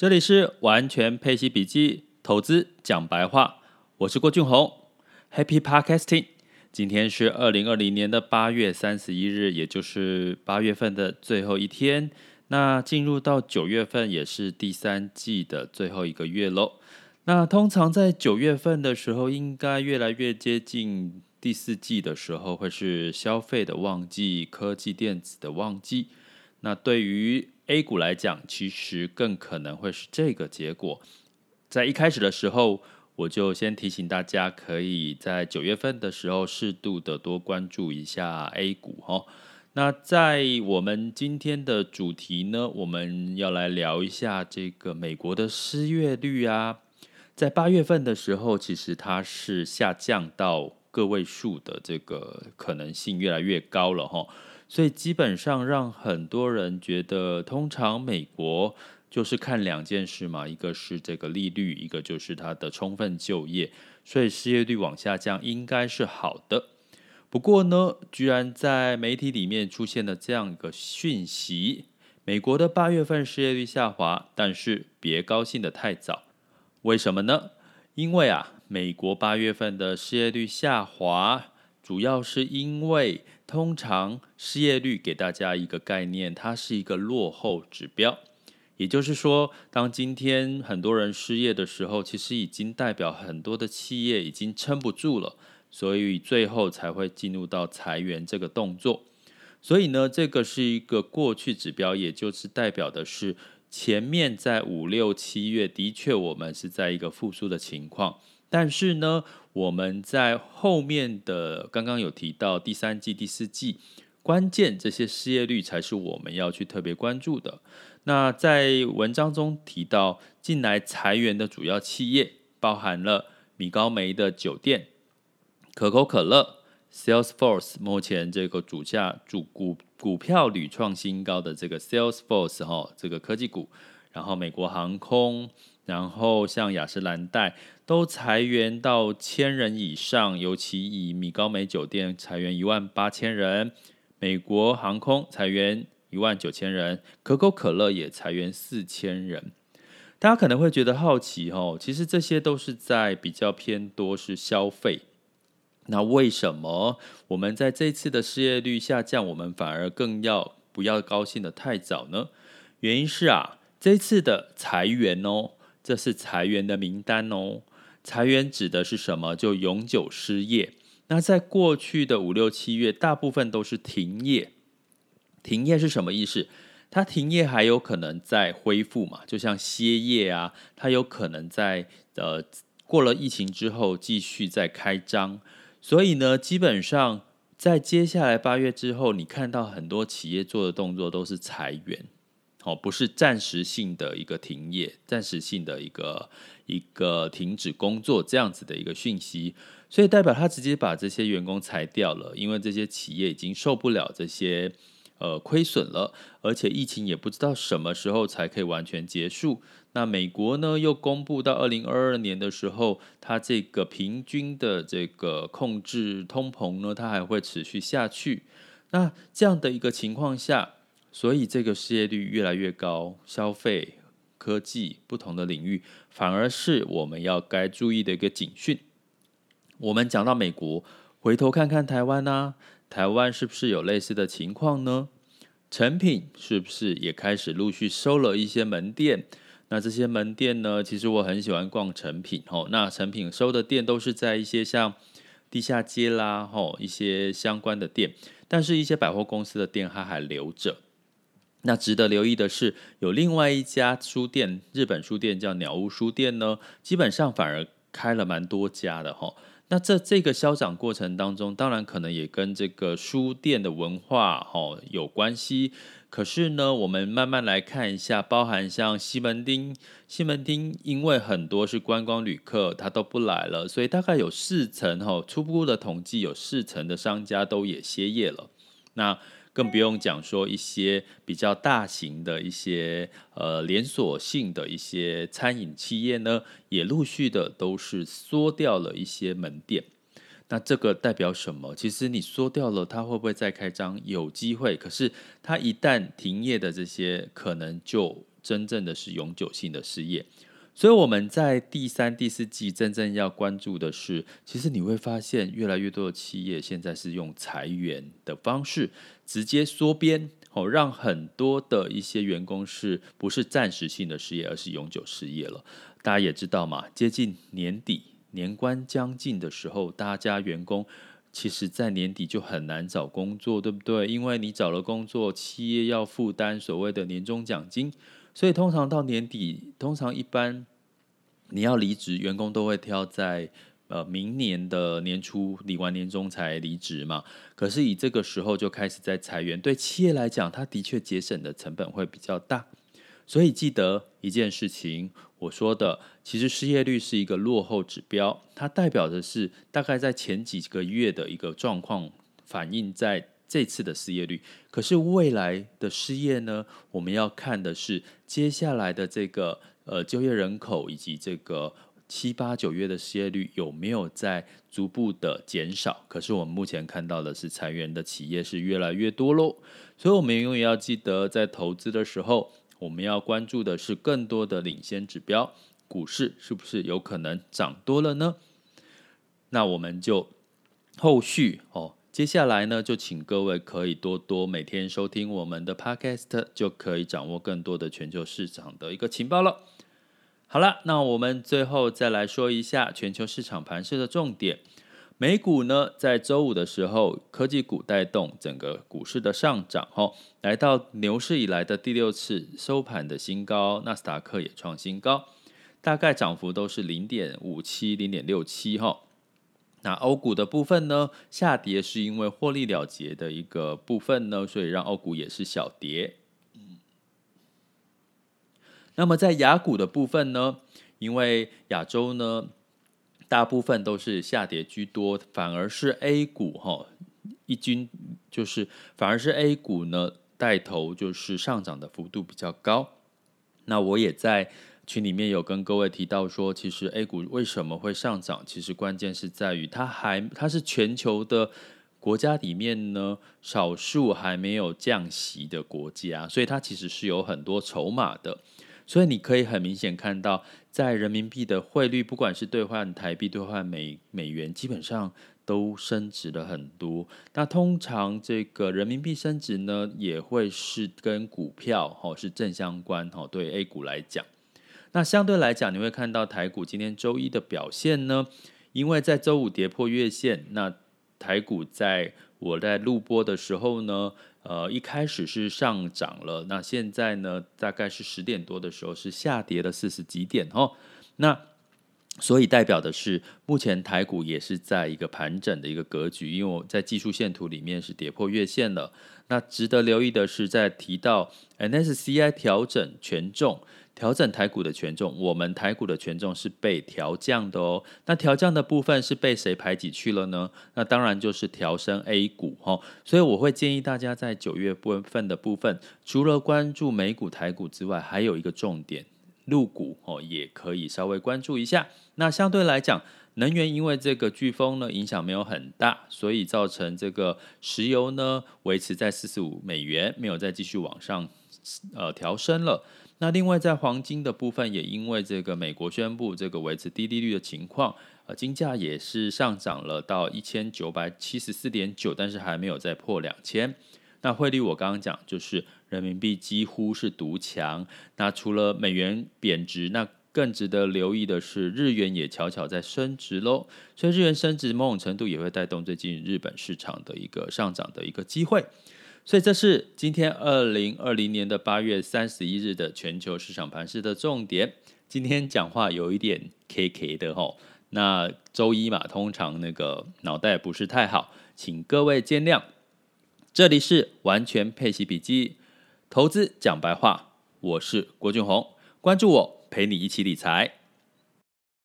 这里是完全配息笔记，投资讲白话，我是郭俊宏，Happy Podcasting。今天是二零二零年的八月三十一日，也就是八月份的最后一天。那进入到九月份，也是第三季的最后一个月喽。那通常在九月份的时候，应该越来越接近第四季的时候，会是消费的旺季，科技电子的旺季。那对于 A 股来讲，其实更可能会是这个结果。在一开始的时候，我就先提醒大家，可以在九月份的时候适度的多关注一下 A 股哈。那在我们今天的主题呢，我们要来聊一下这个美国的失业率啊，在八月份的时候，其实它是下降到个位数的这个可能性越来越高了哈。所以基本上让很多人觉得，通常美国就是看两件事嘛，一个是这个利率，一个就是它的充分就业。所以失业率往下降应该是好的。不过呢，居然在媒体里面出现了这样一个讯息：美国的八月份失业率下滑，但是别高兴得太早。为什么呢？因为啊，美国八月份的失业率下滑。主要是因为，通常失业率给大家一个概念，它是一个落后指标。也就是说，当今天很多人失业的时候，其实已经代表很多的企业已经撑不住了，所以最后才会进入到裁员这个动作。所以呢，这个是一个过去指标，也就是代表的是前面在五六七月的确我们是在一个复苏的情况。但是呢，我们在后面的刚刚有提到第三季、第四季，关键这些失业率才是我们要去特别关注的。那在文章中提到，近来裁员的主要企业包含了米高梅的酒店、可口可乐、Salesforce，目前这个主价主股股票屡创新高的这个 Salesforce 哈，这个科技股，然后美国航空。然后像雅诗兰黛都裁员到千人以上，尤其以米高梅酒店裁员一万八千人，美国航空裁员一万九千人，可口可乐也裁员四千人。大家可能会觉得好奇哦，其实这些都是在比较偏多是消费。那为什么我们在这次的失业率下降，我们反而更要不要高兴得太早呢？原因是啊，这次的裁员哦。这是裁员的名单哦，裁员指的是什么？就永久失业。那在过去的五六七月，大部分都是停业。停业是什么意思？它停业还有可能再恢复嘛？就像歇业啊，它有可能在呃过了疫情之后继续再开张。所以呢，基本上在接下来八月之后，你看到很多企业做的动作都是裁员。哦，不是暂时性的一个停业，暂时性的一个一个停止工作这样子的一个讯息，所以代表他直接把这些员工裁掉了，因为这些企业已经受不了这些呃亏损了，而且疫情也不知道什么时候才可以完全结束。那美国呢，又公布到二零二二年的时候，它这个平均的这个控制通膨呢，它还会持续下去。那这样的一个情况下。所以这个失业率越来越高，消费、科技不同的领域，反而是我们要该注意的一个警讯。我们讲到美国，回头看看台湾呢？台湾是不是有类似的情况呢？诚品是不是也开始陆续收了一些门店？那这些门店呢？其实我很喜欢逛诚品哦。那诚品收的店都是在一些像地下街啦，吼一些相关的店，但是一些百货公司的店它还留着。那值得留意的是，有另外一家书店，日本书店叫鸟屋书店呢，基本上反而开了蛮多家的哈。那这这个消长过程当中，当然可能也跟这个书店的文化哦有关系。可是呢，我们慢慢来看一下，包含像西门町，西门町因为很多是观光旅客，他都不来了，所以大概有四成哈，初步的统计有四成的商家都也歇业了。那更不用讲说一些比较大型的一些呃连锁性的一些餐饮企业呢，也陆续的都是缩掉了一些门店。那这个代表什么？其实你缩掉了，它会不会再开张？有机会。可是它一旦停业的这些，可能就真正的是永久性的失业。所以我们在第三、第四季真正要关注的是，其实你会发现越来越多的企业现在是用裁员的方式直接缩编，哦，让很多的一些员工是不是暂时性的失业，而是永久失业了。大家也知道嘛，接近年底、年关将近的时候，大家员工其实在年底就很难找工作，对不对？因为你找了工作，企业要负担所谓的年终奖金。所以通常到年底，通常一般你要离职，员工都会挑在呃明年的年初领完年终才离职嘛。可是以这个时候就开始在裁员，对企业来讲，它的确节省的成本会比较大。所以记得一件事情，我说的，其实失业率是一个落后指标，它代表的是大概在前几个月的一个状况反映在。这次的失业率，可是未来的失业呢？我们要看的是接下来的这个呃就业人口以及这个七八九月的失业率有没有在逐步的减少？可是我们目前看到的是裁员的企业是越来越多喽。所以，我们永远要记得，在投资的时候，我们要关注的是更多的领先指标，股市是不是有可能涨多了呢？那我们就后续哦。接下来呢，就请各位可以多多每天收听我们的 Podcast，就可以掌握更多的全球市场的一个情报了。好了，那我们最后再来说一下全球市场盘势的重点。美股呢，在周五的时候，科技股带动整个股市的上涨，吼，来到牛市以来的第六次收盘的新高，纳斯达克也创新高，大概涨幅都是零点五七、零点六七，哈。那欧股的部分呢，下跌是因为获利了结的一个部分呢，所以让欧股也是小跌。那么在雅股的部分呢，因为亚洲呢大部分都是下跌居多，反而是 A 股哈一军就是反而是 A 股呢带头就是上涨的幅度比较高。那我也在。群里面有跟各位提到说，其实 A 股为什么会上涨？其实关键是在于它还它是全球的国家里面呢，少数还没有降息的国家，所以它其实是有很多筹码的。所以你可以很明显看到，在人民币的汇率，不管是兑换台币、兑换美美元，基本上都升值了很多。那通常这个人民币升值呢，也会是跟股票哦是正相关哦，对 A 股来讲。那相对来讲，你会看到台股今天周一的表现呢，因为在周五跌破月线，那台股在我在录播的时候呢，呃，一开始是上涨了，那现在呢，大概是十点多的时候是下跌了四十几点哦，那所以代表的是目前台股也是在一个盘整的一个格局，因为我在技术线图里面是跌破月线了。那值得留意的是，在提到 N S C I 调整权重。调整台股的权重，我们台股的权重是被调降的哦。那调降的部分是被谁排挤去了呢？那当然就是调升 A 股哈。所以我会建议大家在九月份的部分，除了关注美股、台股之外，还有一个重点，陆股哦，也可以稍微关注一下。那相对来讲，能源因为这个飓风呢影响没有很大，所以造成这个石油呢维持在四十五美元，没有再继续往上呃调升了。那另外，在黄金的部分，也因为这个美国宣布这个维持低利率的情况，呃，金价也是上涨了到一千九百七十四点九，但是还没有再破两千。那汇率我刚刚讲，就是人民币几乎是独强。那除了美元贬值，那更值得留意的是日元也悄悄在升值喽。所以日元升值某种程度也会带动最近日本市场的一个上涨的一个机会。所以这是今天二零二零年的八月三十一日的全球市场盘势的重点。今天讲话有一点 K K 的吼，那周一嘛，通常那个脑袋不是太好，请各位见谅。这里是完全配息笔记，投资讲白话，我是郭俊宏，关注我，陪你一起理财。